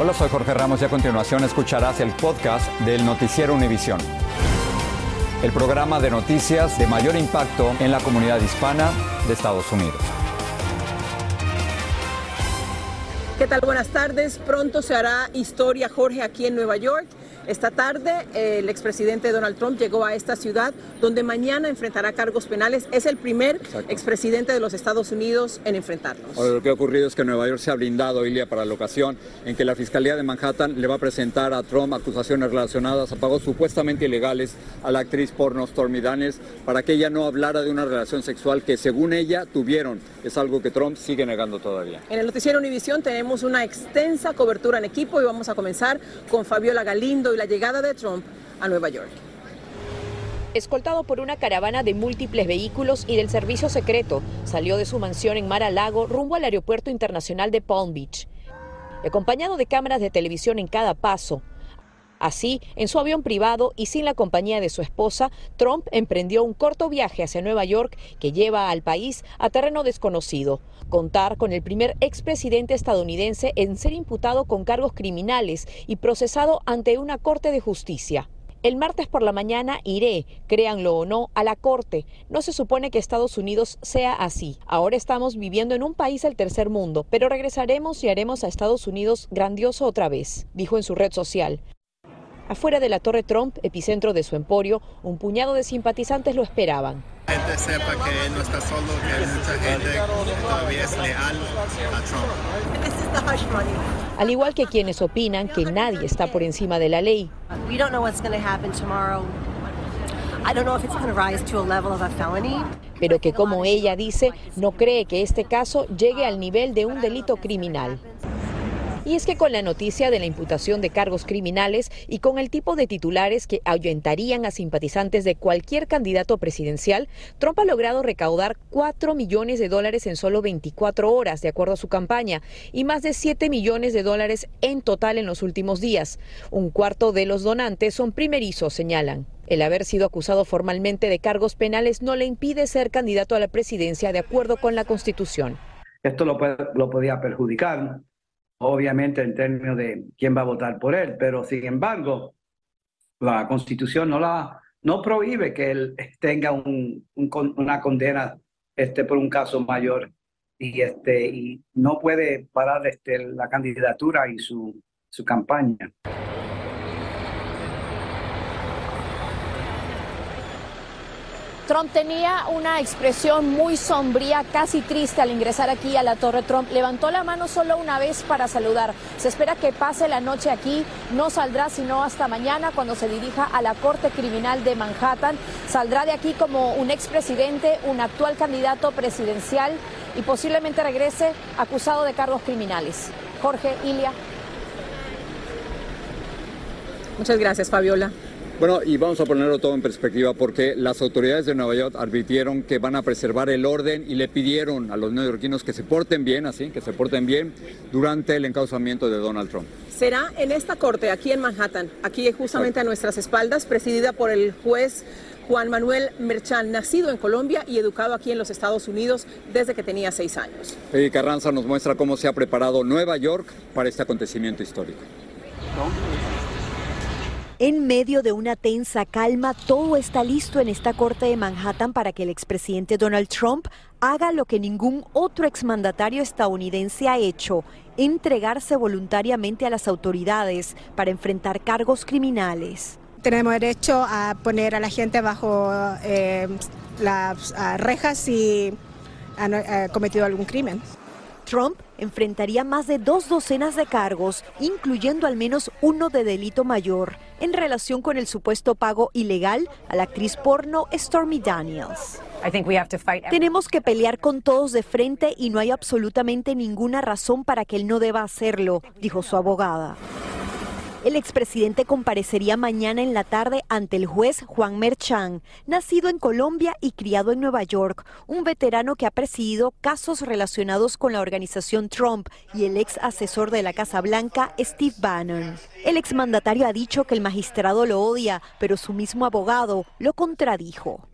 Hola, soy Jorge Ramos y a continuación escucharás el podcast del Noticiero Univisión. El programa de noticias de mayor impacto en la comunidad hispana de Estados Unidos. ¿Qué tal? Buenas tardes. Pronto se hará historia, Jorge, aquí en Nueva York. Esta tarde el expresidente Donald Trump llegó a esta ciudad donde mañana enfrentará cargos penales. Es el primer Exacto. expresidente de los Estados Unidos en enfrentarlos. Ahora, lo que ha ocurrido es que Nueva York se ha blindado, Ilia, para la ocasión en que la Fiscalía de Manhattan le va a presentar a Trump acusaciones relacionadas a pagos supuestamente ilegales a la actriz porno Stormy Daniels para que ella no hablara de una relación sexual que según ella tuvieron. Es algo que Trump sigue negando todavía. En el noticiero Univisión tenemos una extensa cobertura en equipo y vamos a comenzar con Fabiola Galindo y la llegada de Trump a Nueva York. Escoltado por una caravana de múltiples vehículos y del servicio secreto, salió de su mansión en Mar a Lago rumbo al aeropuerto internacional de Palm Beach. Acompañado de cámaras de televisión en cada paso. Así, en su avión privado y sin la compañía de su esposa, Trump emprendió un corto viaje hacia Nueva York que lleva al país a terreno desconocido. Contar con el primer expresidente estadounidense en ser imputado con cargos criminales y procesado ante una corte de justicia. El martes por la mañana iré, créanlo o no, a la corte. No se supone que Estados Unidos sea así. Ahora estamos viviendo en un país del tercer mundo, pero regresaremos y haremos a Estados Unidos grandioso otra vez, dijo en su red social. Afuera de la Torre Trump, epicentro de su emporio, un puñado de simpatizantes lo esperaban. gente sepa que él no está solo, que hay mucha gente que todavía es leal a Trump. Al igual que quienes opinan que nadie está por encima de la ley. We don't know what's going to happen tomorrow. I don't know if it's going to rise to a level of a felony. pero que como ella dice, no cree que este caso llegue al nivel de un delito criminal. Y es que con la noticia de la imputación de cargos criminales y con el tipo de titulares que ahuyentarían a simpatizantes de cualquier candidato presidencial, Trump ha logrado recaudar 4 millones de dólares en solo 24 horas, de acuerdo a su campaña, y más de 7 millones de dólares en total en los últimos días. Un cuarto de los donantes son primerizos, señalan. El haber sido acusado formalmente de cargos penales no le impide ser candidato a la presidencia de acuerdo con la Constitución. Esto lo, lo podía perjudicar, obviamente en términos de quién va a votar por él, pero sin embargo, la Constitución no la no prohíbe que él tenga un- un una condena este, por un caso mayor y este y no puede parar este, la candidatura y su, su campaña. Trump tenía una expresión muy sombría, casi triste al ingresar aquí a la Torre Trump. Levantó la mano solo una vez para saludar. Se espera que pase la noche aquí. No saldrá sino hasta mañana cuando se dirija a la Corte Criminal de Manhattan. Saldrá de aquí como un expresidente, un actual candidato presidencial y posiblemente regrese acusado de cargos criminales. Jorge, Ilia. Muchas gracias, Fabiola. Bueno, y vamos a ponerlo todo en perspectiva porque las autoridades de Nueva York advirtieron que van a preservar el orden y le pidieron a los neoyorquinos que se porten bien, así, que se porten bien durante el encauzamiento de Donald Trump. Será en esta corte, aquí en Manhattan, aquí justamente a nuestras espaldas, presidida por el juez Juan Manuel Merchan, nacido en Colombia y educado aquí en los Estados Unidos desde que tenía seis años. Y Carranza nos muestra cómo se ha preparado Nueva York para este acontecimiento histórico. En medio de una tensa calma, todo está listo en esta corte de Manhattan para que el expresidente Donald Trump haga lo que ningún otro exmandatario estadounidense ha hecho, entregarse voluntariamente a las autoridades para enfrentar cargos criminales. Tenemos derecho a poner a la gente bajo eh, las rejas si han eh, cometido algún crimen. Trump enfrentaría más de dos docenas de cargos, incluyendo al menos uno de delito mayor, en relación con el supuesto pago ilegal a la actriz porno Stormy Daniels. Tenemos que pelear con todos de frente y no hay absolutamente ninguna razón para que él no deba hacerlo, dijo su abogada. El expresidente comparecería mañana en la tarde ante el juez Juan Merchan, nacido en Colombia y criado en Nueva York, un veterano que ha presidido casos relacionados con la organización Trump y el ex asesor de la Casa Blanca, Steve Bannon. El exmandatario ha dicho que el magistrado lo odia, pero su mismo abogado lo contradijo.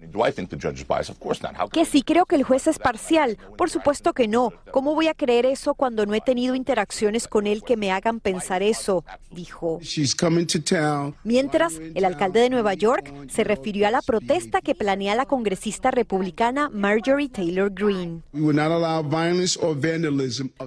Que sí creo que el juez es parcial. Por supuesto que no. ¿Cómo voy a creer eso cuando no he tenido interacciones con él que me hagan pensar eso? Dijo. Mientras, el alcalde de Nueva York se refirió a la protesta que planea la congresista republicana Marjorie Taylor Greene.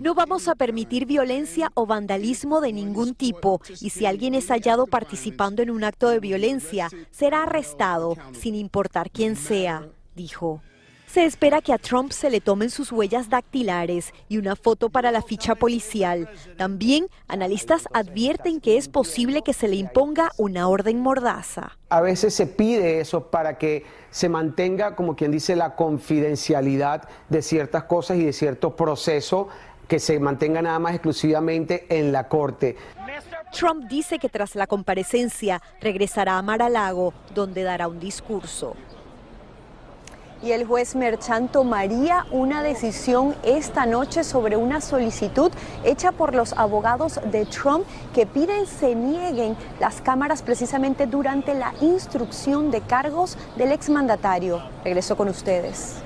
No vamos a permitir violencia o vandalismo de ningún tipo y si alguien es hallado participando en un acto de violencia, será arrestado, sin importar quién sea, dijo. Se espera que a Trump se le tomen sus huellas dactilares y una foto para la ficha policial. También analistas advierten que es posible que se le imponga una orden mordaza. A veces se pide eso para que se mantenga, como quien dice, la confidencialidad de ciertas cosas y de cierto proceso que se mantenga nada más exclusivamente en la corte. Trump dice que tras la comparecencia regresará a Mar-a-Lago, donde dará un discurso y el juez Merchan tomaría una decisión esta noche sobre una solicitud hecha por los abogados de Trump que piden se nieguen las cámaras precisamente durante la instrucción de cargos del exmandatario. Regreso con ustedes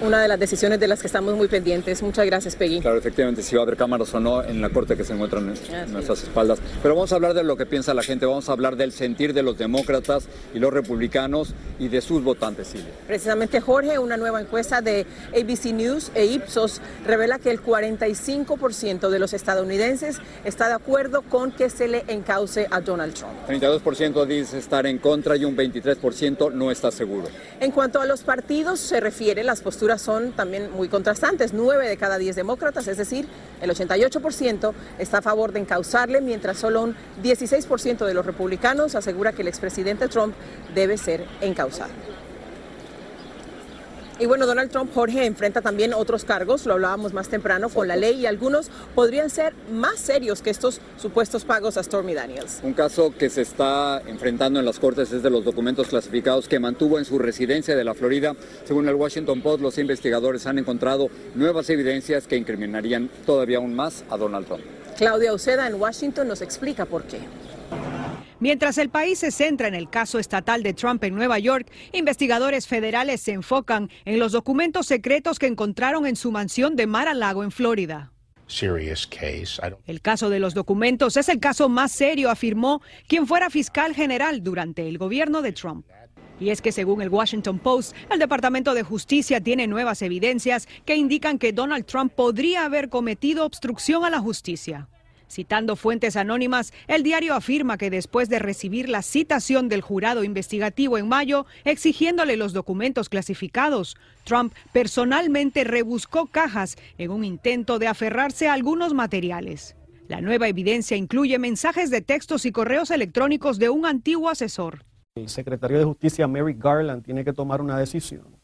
una de las decisiones de las que estamos muy pendientes. Muchas gracias, Peggy. Claro, efectivamente, si va a haber cámaras o no en la corte que se encuentra en nuestras espaldas. Pero vamos a hablar de lo que piensa la gente, vamos a hablar del sentir de los demócratas y los republicanos y de sus votantes, Silvia. Precisamente, Jorge, una nueva encuesta de ABC News e Ipsos revela que el 45% de los estadounidenses está de acuerdo con que se le encauce a Donald Trump. 32% dice estar en contra y un 23% no está seguro. En cuanto a los partidos se refiere, las posturas son también muy contrastantes. Nueve de cada diez demócratas, es decir, el 88% está a favor de encauzarle, mientras solo un 16% de los republicanos asegura que el expresidente Trump debe ser encausado. Y bueno, Donald Trump, Jorge, enfrenta también otros cargos, lo hablábamos más temprano, con la ley y algunos podrían ser más serios que estos supuestos pagos a Stormy Daniels. Un caso que se está enfrentando en las Cortes es de los documentos clasificados que mantuvo en su residencia de la Florida. Según el Washington Post, los investigadores han encontrado nuevas evidencias que incriminarían todavía aún más a Donald Trump. Claudia Uceda en Washington nos explica por qué. Mientras el país se centra en el caso estatal de Trump en Nueva York, investigadores federales se enfocan en los documentos secretos que encontraron en su mansión de Mar-a-Lago en Florida. El caso de los documentos es el caso más serio, afirmó quien fuera fiscal general durante el gobierno de Trump. Y es que según el Washington Post, el Departamento de Justicia tiene nuevas evidencias que indican que Donald Trump podría haber cometido obstrucción a la justicia. Citando fuentes anónimas, el diario afirma que después de recibir la citación del jurado investigativo en mayo exigiéndole los documentos clasificados, Trump personalmente rebuscó cajas en un intento de aferrarse a algunos materiales. La nueva evidencia incluye mensajes de textos y correos electrónicos de un antiguo asesor. El secretario de Justicia, Mary Garland, tiene que tomar una decisión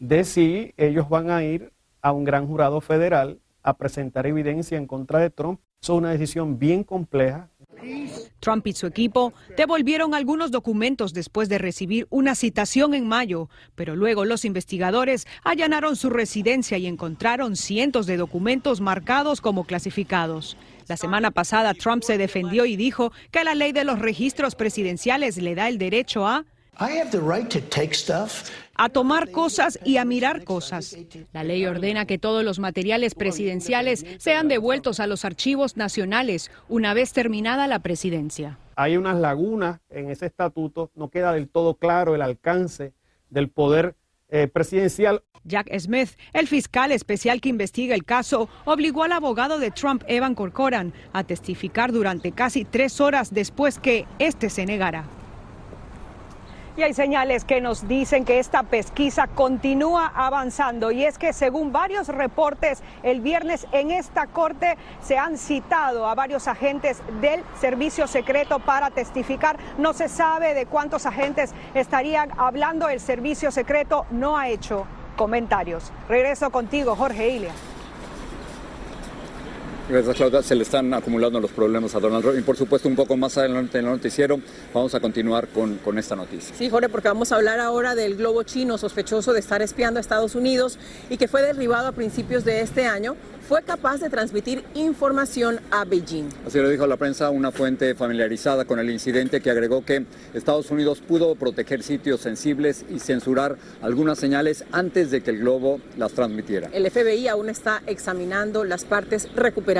de si ellos van a ir a un gran jurado federal a presentar evidencia en contra de Trump. Es una decisión bien compleja. Trump y su equipo devolvieron algunos documentos después de recibir una citación en mayo, pero luego los investigadores allanaron su residencia y encontraron cientos de documentos marcados como clasificados. La semana pasada Trump se defendió y dijo que la ley de los registros presidenciales le da el derecho a a tomar cosas y a mirar cosas. La ley ordena que todos los materiales presidenciales sean devueltos a los archivos nacionales una vez terminada la presidencia. Hay unas lagunas en ese estatuto, no queda del todo claro el alcance del poder eh, presidencial. Jack Smith, el fiscal especial que investiga el caso, obligó al abogado de Trump, Evan Corcoran, a testificar durante casi tres horas después que éste se negara. Y hay señales que nos dicen que esta pesquisa continúa avanzando y es que según varios reportes el viernes en esta corte se han citado a varios agentes del servicio secreto para testificar. No se sabe de cuántos agentes estarían hablando. El servicio secreto no ha hecho comentarios. Regreso contigo, Jorge Ilia. Gracias, Claudia. Se le están acumulando los problemas a Donald Trump. Y por supuesto, un poco más adelante en el noticiero, vamos a continuar con, con esta noticia. Sí, Jorge, porque vamos a hablar ahora del globo chino sospechoso de estar espiando a Estados Unidos y que fue derribado a principios de este año fue capaz de transmitir información a Beijing. Así lo dijo la prensa una fuente familiarizada con el incidente que agregó que Estados Unidos pudo proteger sitios sensibles y censurar algunas señales antes de que el globo las transmitiera. El FBI aún está examinando las partes recuperadas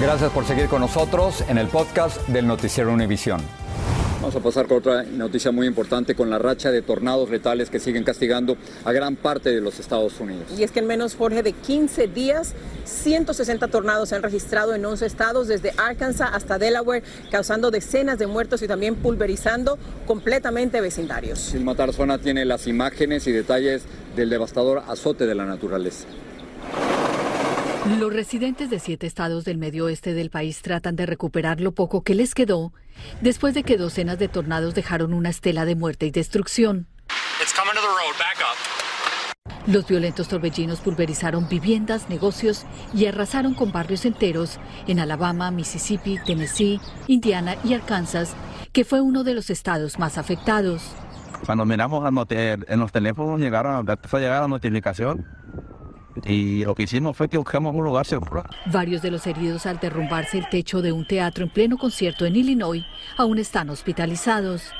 Gracias por seguir con nosotros en el podcast del Noticiero Univisión. Vamos a pasar con otra noticia muy importante, con la racha de tornados letales que siguen castigando a gran parte de los Estados Unidos. Y es que en menos, Jorge, de 15 días, 160 tornados se han registrado en 11 estados, desde Arkansas hasta Delaware, causando decenas de muertos y también pulverizando completamente vecindarios. Silma Tarzona tiene las imágenes y detalles del devastador azote de la naturaleza. Los residentes de siete estados del medio oeste del país tratan de recuperar lo poco que les quedó después de que docenas de tornados dejaron una estela de muerte y destrucción. Los violentos torbellinos pulverizaron viviendas, negocios y arrasaron con barrios enteros en Alabama, Mississippi, Tennessee, Indiana y Arkansas, que fue uno de los estados más afectados. Cuando miramos en los teléfonos llegaron, empezó a llegar la notificación y lo que hicimos fue que buscamos un lugar seguro. Varios de los heridos al derrumbarse el techo de un teatro en pleno concierto en Illinois aún están hospitalizados.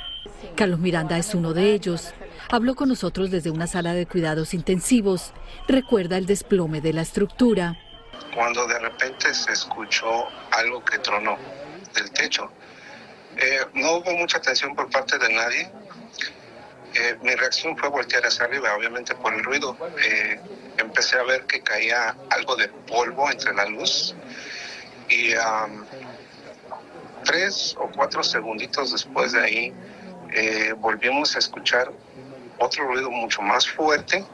Carlos Miranda es uno de ellos. Habló con nosotros desde una sala de cuidados intensivos. Recuerda el desplome de la estructura. Cuando de repente se escuchó algo que tronó del techo, eh, no hubo mucha atención por parte de nadie. Eh, mi reacción fue voltear hacia arriba, obviamente por el ruido. Eh, empecé a ver que caía algo de polvo entre la luz y um, tres o cuatro segunditos después de ahí eh, volvimos a escuchar otro ruido mucho más fuerte.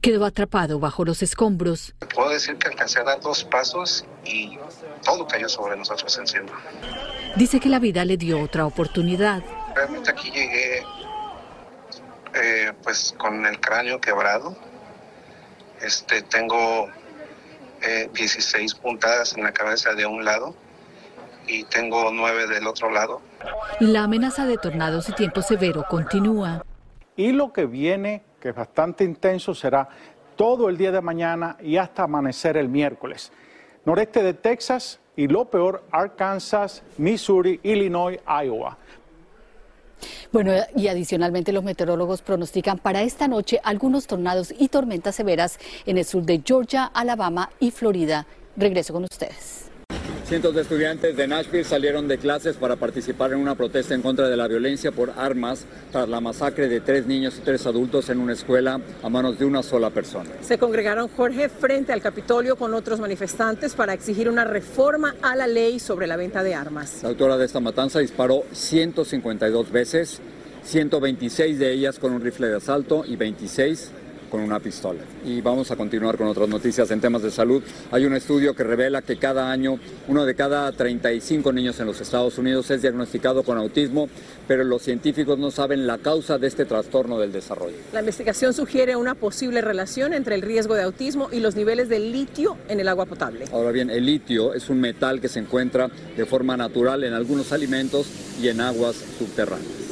Quedó atrapado bajo los escombros. Puedo decir que alcancé a dar dos pasos y todo cayó sobre nosotros encima. Dice que la vida le dio otra oportunidad. Realmente aquí llegué eh, pues con el cráneo quebrado. Este, tengo eh, 16 puntadas en la cabeza de un lado y tengo 9 del otro lado. La amenaza de tornados y tiempo severo continúa. Y lo que viene, que es bastante intenso, será todo el día de mañana y hasta amanecer el miércoles. Noreste de Texas y lo peor, Arkansas, Missouri, Illinois, Iowa. Bueno, y adicionalmente los meteorólogos pronostican para esta noche algunos tornados y tormentas severas en el sur de Georgia, Alabama y Florida. Regreso con ustedes. Cientos de estudiantes de Nashville salieron de clases para participar en una protesta en contra de la violencia por armas tras la masacre de tres niños y tres adultos en una escuela a manos de una sola persona. Se congregaron Jorge frente al Capitolio con otros manifestantes para exigir una reforma a la ley sobre la venta de armas. La autora de esta matanza disparó 152 veces, 126 de ellas con un rifle de asalto y 26 con una pistola. Y vamos a continuar con otras noticias en temas de salud. Hay un estudio que revela que cada año uno de cada 35 niños en los Estados Unidos es diagnosticado con autismo, pero los científicos no saben la causa de este trastorno del desarrollo. La investigación sugiere una posible relación entre el riesgo de autismo y los niveles de litio en el agua potable. Ahora bien, el litio es un metal que se encuentra de forma natural en algunos alimentos y en aguas subterráneas.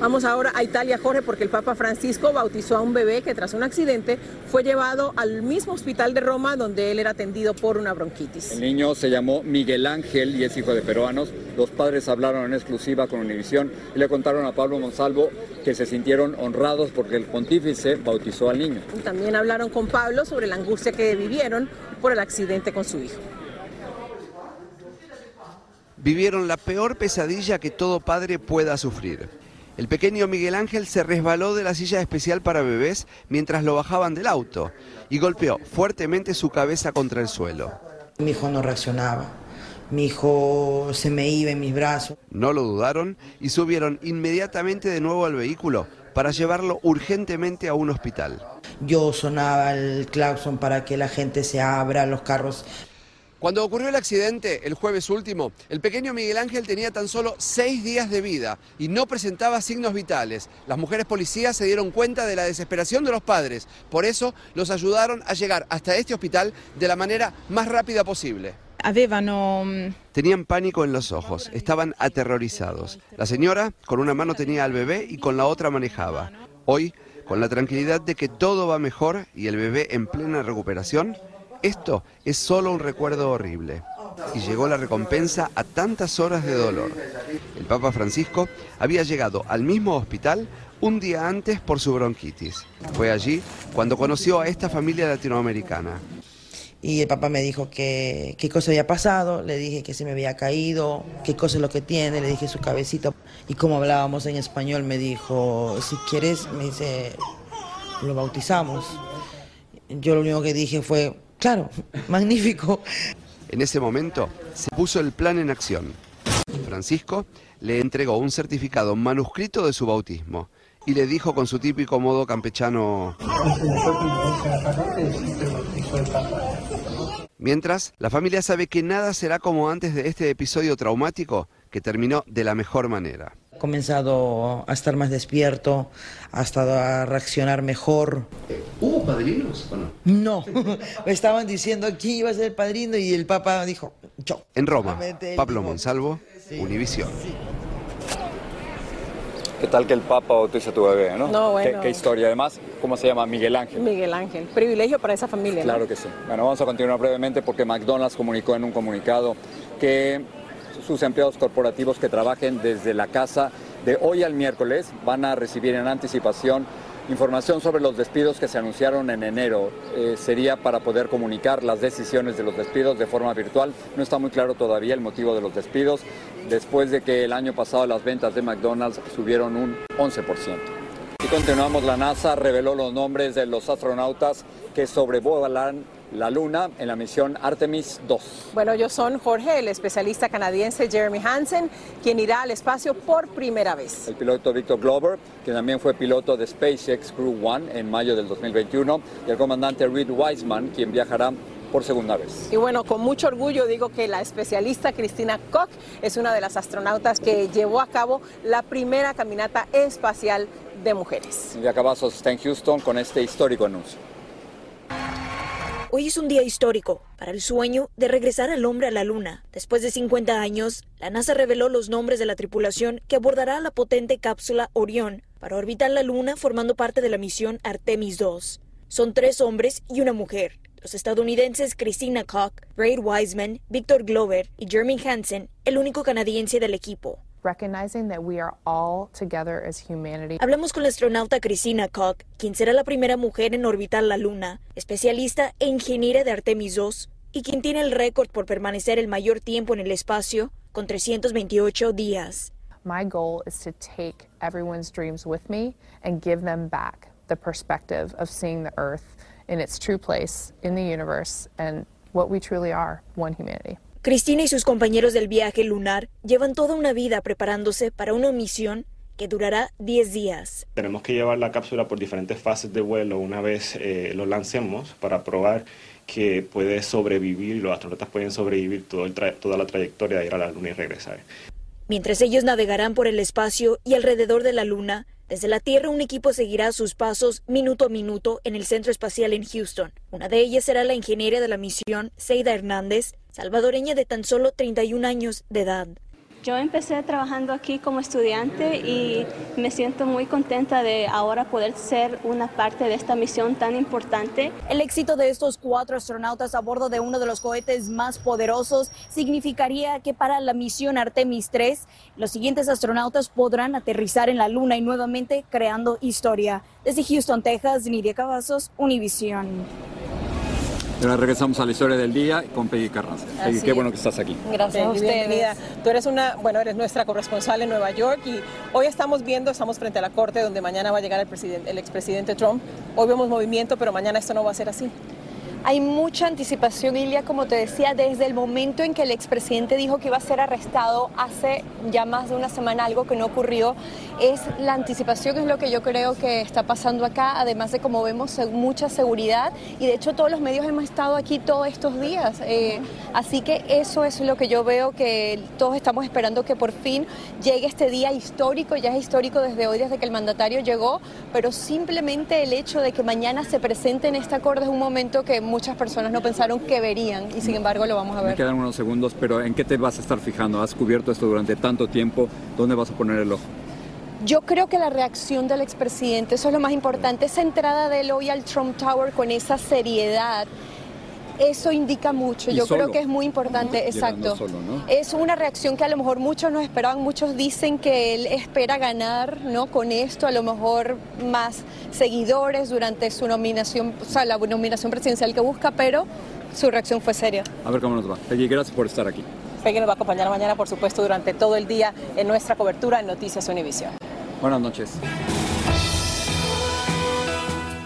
Vamos ahora a Italia, Jorge, porque el Papa Francisco bautizó a un bebé que tras un accidente fue llevado al mismo hospital de Roma donde él era atendido por una bronquitis. El niño se llamó Miguel Ángel y es hijo de peruanos. Los padres hablaron en exclusiva con Univisión y le contaron a Pablo Monsalvo que se sintieron honrados porque el pontífice bautizó al niño. También hablaron con Pablo sobre la angustia que vivieron por el accidente con su hijo. Vivieron la peor pesadilla que todo padre pueda sufrir el pequeño Miguel Ángel se resbaló de la silla especial para bebés mientras lo bajaban del auto y golpeó fuertemente su cabeza contra el suelo. Mi hijo no reaccionaba. Mi hijo se me iba en mis brazos. No lo dudaron y subieron inmediatamente de nuevo al vehículo para llevarlo urgentemente a un hospital. Yo sonaba el claxon para que la gente se abra, los carros cuando ocurrió el accidente, el jueves último, el pequeño Miguel Ángel tenía tan solo seis días de vida y no presentaba signos vitales. Las mujeres policías se dieron cuenta de la desesperación de los padres. Por eso los ayudaron a llegar hasta este hospital de la manera más rápida posible. Mm, Tenían pánico en los ojos, estaban aterrorizados. La señora con una mano tenía al bebé y con la otra manejaba. Hoy, con la tranquilidad de que todo va mejor y el bebé en plena recuperación, esto es solo un recuerdo horrible. Y llegó la recompensa a tantas horas de dolor. El Papa Francisco había llegado al mismo hospital un día antes por su bronquitis. Fue allí cuando conoció a esta familia latinoamericana. Y el papá me dijo que qué cosa había pasado, le dije que se me había caído, qué cosa es lo que tiene, le dije su cabecita. Y como hablábamos en español, me dijo, si quieres, me dice, lo bautizamos. Yo lo único que dije fue, Claro, magnífico. En ese momento se puso el plan en acción. Francisco le entregó un certificado manuscrito de su bautismo y le dijo con su típico modo campechano... Mientras, la familia sabe que nada será como antes de este episodio traumático que terminó de la mejor manera comenzado a estar más despierto, hasta a reaccionar mejor. ¿Hubo padrinos o no? No, estaban diciendo quién iba a ser el padrino y el Papa dijo, yo. En Roma, Pablo Monsalvo, Univisión. ¿Qué tal que el Papa bautice a tu bebé, no? No, bueno. ¿Qué, historia. Además, ¿cómo se llama? Miguel Ángel. Miguel Ángel. Privilegio para esa familia. Claro que sí. Bueno, vamos a continuar brevemente porque McDonald's comunicó en un comunicado que sus empleados corporativos que trabajen desde la casa de hoy al miércoles van a recibir en anticipación información sobre los despidos que se anunciaron en enero. Eh, sería para poder comunicar las decisiones de los despidos de forma virtual. No está muy claro todavía el motivo de los despidos, después de que el año pasado las ventas de McDonald's subieron un 11%. Y continuamos, la NASA reveló los nombres de los astronautas que sobrevolan la Luna en la misión Artemis 2. Bueno, ellos son Jorge, el especialista canadiense Jeremy Hansen, quien irá al espacio por primera vez. El piloto Victor Glover, que también fue piloto de SpaceX Crew One en mayo del 2021, y el comandante Reed Wiseman, quien viajará por segunda vez. Y bueno, con mucho orgullo digo que la especialista Cristina Koch es una de las astronautas que llevó a cabo la primera caminata espacial de mujeres. Y acabamos está en Houston con este histórico anuncio. Hoy es un día histórico para el sueño de regresar al hombre a la Luna. Después de 50 años, la NASA reveló los nombres de la tripulación que abordará la potente cápsula Orión para orbitar la Luna formando parte de la misión Artemis 2. Son tres hombres y una mujer. Los estadounidenses Christina Koch, Braid Wiseman, Victor Glover y Jeremy Hansen, el único canadiense del equipo. Hablamos con la astronauta Christina Koch, quien será la primera mujer en orbitar la Luna, especialista e ingeniera de Artemis II, y quien tiene el récord por permanecer el mayor tiempo en el espacio, con 328 días. My goal is to take everyone's dreams with me and give them back the perspective of seeing the Earth in its true place in the universe and what we truly are, one humanity. Cristina y sus compañeros del viaje lunar llevan toda una vida preparándose para una misión que durará 10 días. Tenemos que llevar la cápsula por diferentes fases de vuelo una vez eh, lo lancemos para probar que puede sobrevivir y los astronautas pueden sobrevivir todo toda la trayectoria de ir a la Luna y regresar. Mientras ellos navegarán por el espacio y alrededor de la Luna, desde la Tierra un equipo seguirá sus pasos minuto a minuto en el Centro Espacial en Houston. Una de ellas será la ingeniera de la misión, Seida Hernández, salvadoreña de tan solo 31 años de edad. Yo empecé trabajando aquí como estudiante y me siento muy contenta de ahora poder ser una parte de esta misión tan importante. El éxito de estos cuatro astronautas a bordo de uno de los cohetes más poderosos significaría que para la misión Artemis 3, los siguientes astronautas podrán aterrizar en la Luna y nuevamente creando historia. Desde Houston, Texas, Nidia Cavazos, Ahora regresamos a la historia del día con Peggy Carranza. Peggy, qué bueno que estás aquí. Gracias a usted. Bienvenida. Tú eres una, bueno, eres nuestra corresponsal en Nueva York y hoy estamos viendo, estamos frente a la corte donde mañana va a llegar el, presidente, el expresidente Trump. Hoy vemos movimiento, pero mañana esto no va a ser así. Hay mucha anticipación, Ilia, como te decía, desde el momento en que el expresidente dijo que iba a ser arrestado hace ya más de una semana, algo que no ocurrió, es la anticipación, es lo que yo creo que está pasando acá, además de como vemos mucha seguridad y de hecho todos los medios hemos estado aquí todos estos días, eh, así que eso es lo que yo veo que todos estamos esperando que por fin llegue este día histórico, ya es histórico desde hoy, desde que el mandatario llegó, pero simplemente el hecho de que mañana se presente en esta corte es un momento que muchas personas no pensaron que verían y sin embargo lo vamos a ver. Me quedan unos segundos, pero ¿en qué te vas a estar fijando? ¿Has cubierto esto durante tanto tiempo? ¿Dónde vas a poner el ojo? Yo creo que la reacción del expresidente, eso es lo más importante, esa entrada de él hoy al Trump Tower con esa seriedad, eso indica mucho. Yo creo que es muy importante, exacto. Es una reacción que a lo mejor muchos no esperaban, muchos dicen que él espera ganar, ¿no? Con esto, a lo mejor más seguidores durante su nominación, o sea, la nominación presidencial que busca, pero su reacción fue seria. A ver cómo nos va. Peggy, gracias por estar aquí. Peggy nos va a acompañar mañana, por supuesto, durante todo el día en nuestra cobertura en Noticias Univisión. Buenas noches.